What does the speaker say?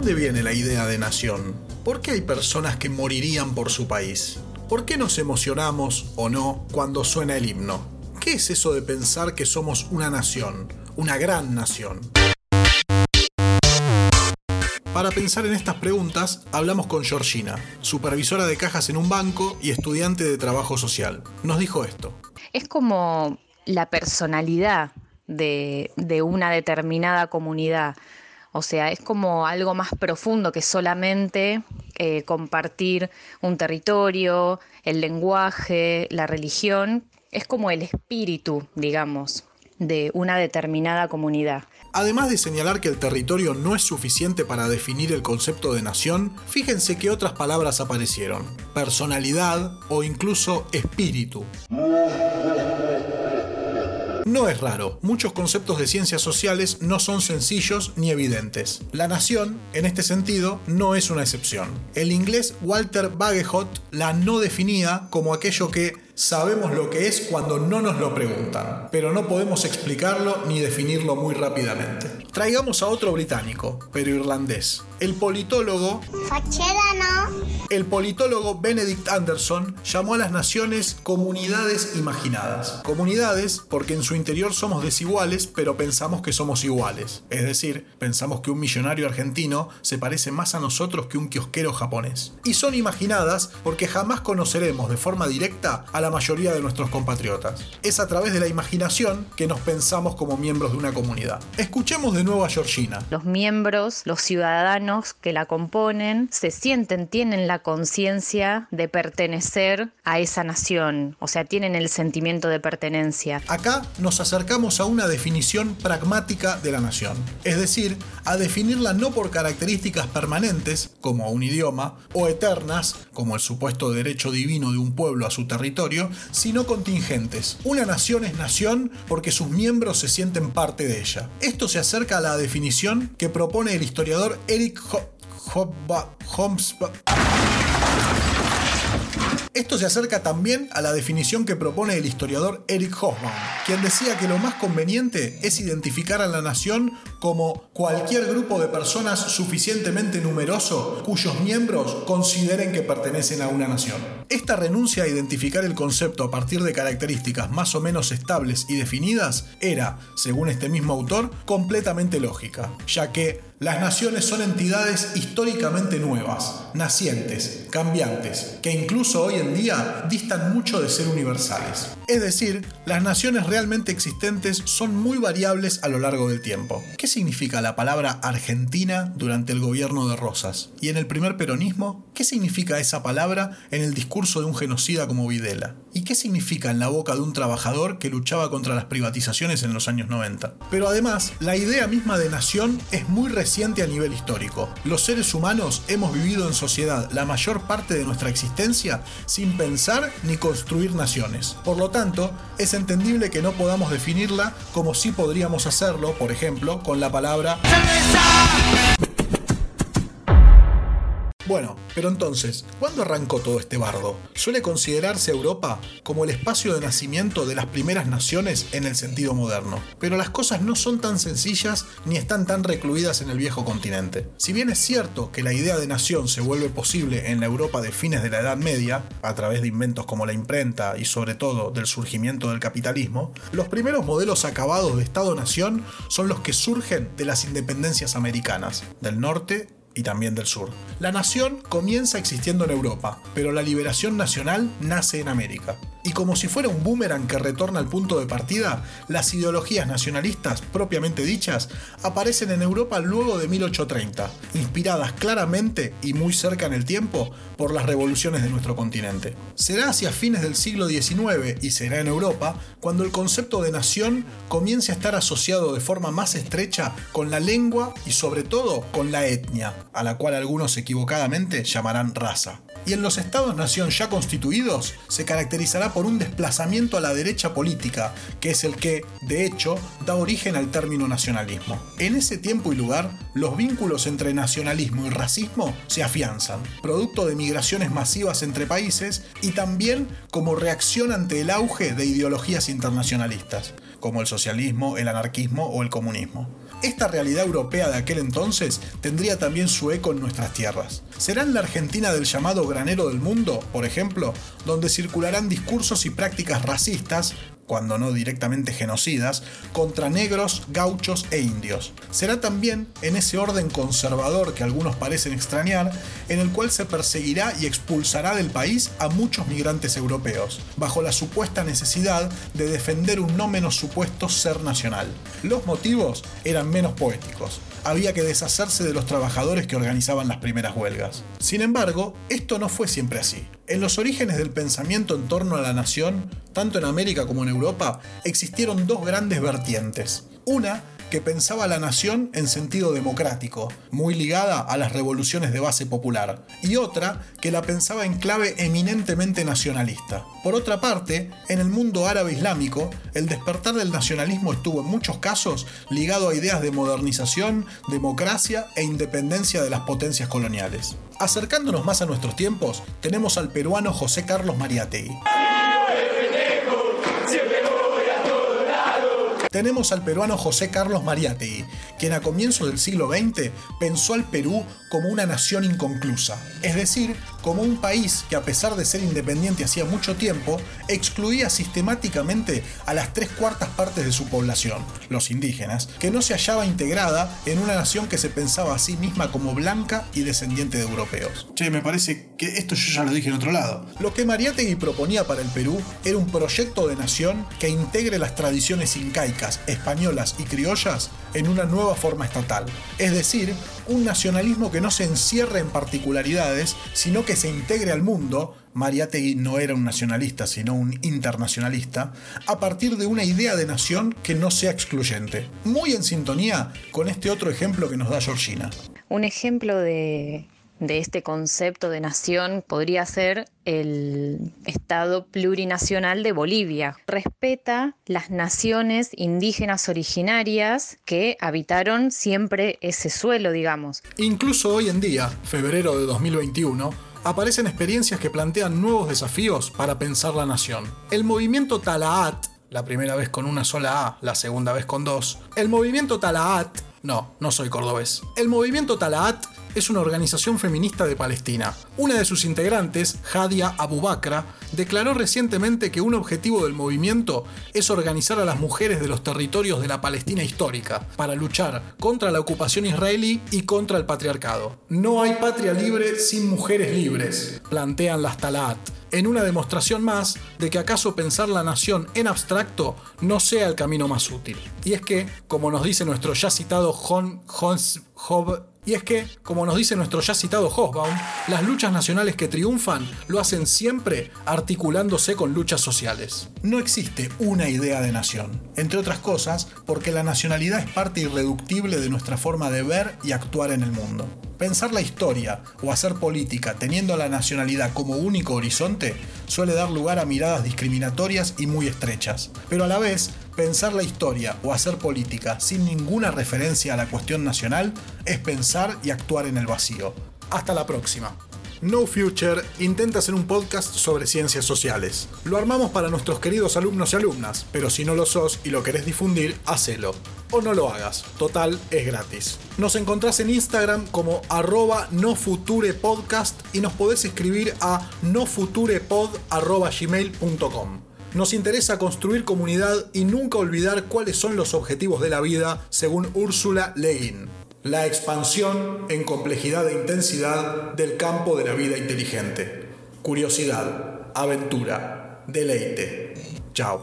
dónde viene la idea de nación? ¿Por qué hay personas que morirían por su país? ¿Por qué nos emocionamos o no cuando suena el himno? ¿Qué es eso de pensar que somos una nación, una gran nación? Para pensar en estas preguntas, hablamos con Georgina, supervisora de cajas en un banco y estudiante de trabajo social. Nos dijo esto. Es como la personalidad de, una determinada comunidad. O sea, es como algo más profundo que solamente eh, compartir un territorio, el lenguaje, la religión. Es como el espíritu, digamos, de una determinada comunidad. Además de señalar que el territorio no es suficiente para definir el concepto de nación, fíjense que otras palabras aparecieron. Personalidad o incluso espíritu. No es raro, muchos conceptos de ciencias sociales no son sencillos ni evidentes. La nación, en este sentido, no es una excepción. El inglés Walter Bagehot la no definía como aquello que sabemos lo que es cuando no nos lo preguntan, pero no podemos explicarlo ni definirlo muy rápidamente. Traigamos a otro británico, pero irlandés. El politólogo... El politólogo Benedict Anderson llamó a las naciones comunidades imaginadas. Comunidades porque en su interior somos desiguales, pero pensamos que somos iguales. Es decir, pensamos que un millonario argentino se parece más a nosotros que un kiosquero japonés. Y son imaginadas porque jamás conoceremos de forma directa a la mayoría de nuestros compatriotas. Es a través de la imaginación que nos pensamos como miembros de una comunidad. Escuchemos de nuevo a Georgina. Los miembros, los ciudadanos que la componen, se sienten, tienen la conciencia de pertenecer a esa nación, o sea, tienen el sentimiento de pertenencia. Acá nos acercamos a una definición pragmática de la nación, es decir, a definirla no por características permanentes, como un idioma, o eternas, como el supuesto derecho divino de un pueblo a su territorio, sino contingentes. Una nación es nación porque sus miembros se sienten parte de ella. Esto se acerca a la definición que propone el historiador Eric Hobsbawm. Esto se acerca también a la definición que propone el historiador Eric Hobsbawm, quien decía que lo más conveniente es identificar a la nación como cualquier grupo de personas suficientemente numeroso cuyos miembros consideren que pertenecen a una nación. Esta renuncia a identificar el concepto a partir de características más o menos estables y definidas era, según este mismo autor, completamente lógica, ya que las naciones son entidades históricamente nuevas, nacientes, cambiantes, que incluso hoy en día distan mucho de ser universales. Es decir, las naciones realmente existentes son muy variables a lo largo del tiempo. ¿Qué significa la palabra Argentina durante el gobierno de Rosas? ¿Y en el primer peronismo? ¿Qué significa esa palabra en el discurso de un genocida como Videla? ¿Y qué significa en la boca de un trabajador que luchaba contra las privatizaciones en los años 90? Pero además, la idea misma de nación es muy reciente a nivel histórico. Los seres humanos hemos vivido en sociedad la mayor parte de nuestra existencia sin pensar ni construir naciones. Por lo tanto, es entendible que no podamos definirla como si podríamos hacerlo, por ejemplo, con la palabra... Bueno, pero entonces, ¿cuándo arrancó todo este bardo? Suele considerarse Europa como el espacio de nacimiento de las primeras naciones en el sentido moderno. Pero las cosas no son tan sencillas ni están tan recluidas en el viejo continente. Si bien es cierto que la idea de nación se vuelve posible en la Europa de fines de la Edad Media, a través de inventos como la imprenta y sobre todo del surgimiento del capitalismo, los primeros modelos acabados de Estado-nación son los que surgen de las independencias americanas, del norte y también del sur. La nación comienza existiendo en Europa, pero la liberación nacional nace en América. Y como si fuera un boomerang que retorna al punto de partida, las ideologías nacionalistas propiamente dichas aparecen en Europa luego de 1830, inspiradas claramente y muy cerca en el tiempo por las revoluciones de nuestro continente. Será hacia fines del siglo XIX y será en Europa cuando el concepto de nación comience a estar asociado de forma más estrecha con la lengua y sobre todo con la etnia, a la cual algunos equivocadamente llamarán raza y en los estados-nación ya constituidos se caracterizará por un desplazamiento a la derecha política, que es el que, de hecho, da origen al término nacionalismo. En ese tiempo y lugar, los vínculos entre nacionalismo y racismo se afianzan, producto de migraciones masivas entre países y también como reacción ante el auge de ideologías internacionalistas, como el socialismo, el anarquismo o el comunismo. Esta realidad europea de aquel entonces tendría también su eco en nuestras tierras. ¿Será en la Argentina del llamado granero del mundo, por ejemplo, donde circularán discursos y prácticas racistas cuando no directamente genocidas, contra negros, gauchos e indios. Será también en ese orden conservador que algunos parecen extrañar, en el cual se perseguirá y expulsará del país a muchos migrantes europeos, bajo la supuesta necesidad de defender un no menos supuesto ser nacional. Los motivos eran menos poéticos. Había que deshacerse de los trabajadores que organizaban las primeras huelgas. Sin embargo, esto no fue siempre así. En los orígenes del pensamiento en torno a la nación, tanto en América como en Europa, existieron dos grandes vertientes. Una que pensaba la nación en sentido democrático, muy ligada a las revoluciones de base popular, y otra que la pensaba en clave eminentemente nacionalista. Por otra parte, en el mundo árabe islámico, el despertar del nacionalismo estuvo en muchos casos ligado a ideas de modernización, democracia e independencia de las potencias coloniales. Acercándonos más a nuestros tiempos, tenemos al peruano José Carlos Mariátegui. Tenemos al peruano José Carlos Mariátegui, quien a comienzos del siglo XX pensó al Perú como una nación inconclusa, es decir, como un país que a pesar de ser independiente hacía mucho tiempo, excluía sistemáticamente a las tres cuartas partes de su población, los indígenas, que no se hallaba integrada en una nación que se pensaba a sí misma como blanca y descendiente de europeos. Che, me parece que esto yo ya lo dije en otro lado. Lo que Mariátegui proponía para el Perú era un proyecto de nación que integre las tradiciones incaicas españolas y criollas en una nueva forma estatal. Es decir, un nacionalismo que no se encierre en particularidades, sino que se integre al mundo, Mariátegui no era un nacionalista, sino un internacionalista, a partir de una idea de nación que no sea excluyente. Muy en sintonía con este otro ejemplo que nos da Georgina. Un ejemplo de de este concepto de nación podría ser el Estado plurinacional de Bolivia. Respeta las naciones indígenas originarias que habitaron siempre ese suelo, digamos. Incluso hoy en día, febrero de 2021, aparecen experiencias que plantean nuevos desafíos para pensar la nación. El movimiento Talaat, la primera vez con una sola A, la segunda vez con dos, el movimiento Talaat, no, no soy cordobés. El movimiento Talaat es una organización feminista de Palestina. Una de sus integrantes, Hadia Abu Bakra, declaró recientemente que un objetivo del movimiento es organizar a las mujeres de los territorios de la Palestina histórica para luchar contra la ocupación israelí y contra el patriarcado. No hay patria libre sin mujeres libres, plantean las Talat, en una demostración más de que acaso pensar la nación en abstracto no sea el camino más útil. Y es que, como nos dice nuestro ya citado Hons, Hob, y es que, como nos dice nuestro ya citado las luchas nacionales que triunfan lo hacen siempre articulándose con luchas sociales. No existe una idea de nación, entre otras cosas porque la nacionalidad es parte irreductible de nuestra forma de ver y actuar en el mundo. Pensar la historia o hacer política teniendo la nacionalidad como único horizonte suele dar lugar a miradas discriminatorias y muy estrechas, pero a la vez Pensar la historia o hacer política sin ninguna referencia a la cuestión nacional es pensar y actuar en el vacío. Hasta la próxima. No Future intenta hacer un podcast sobre ciencias sociales. Lo armamos para nuestros queridos alumnos y alumnas, pero si no lo sos y lo querés difundir, hacelo. O no lo hagas, total es gratis. Nos encontrás en Instagram como arroba nofuturepodcast y nos podés escribir a nofuturepod.gmail.com. Nos interesa construir comunidad y nunca olvidar cuáles son los objetivos de la vida según Úrsula Le Guin. La expansión en complejidad e intensidad del campo de la vida inteligente. Curiosidad, aventura, deleite. Chao.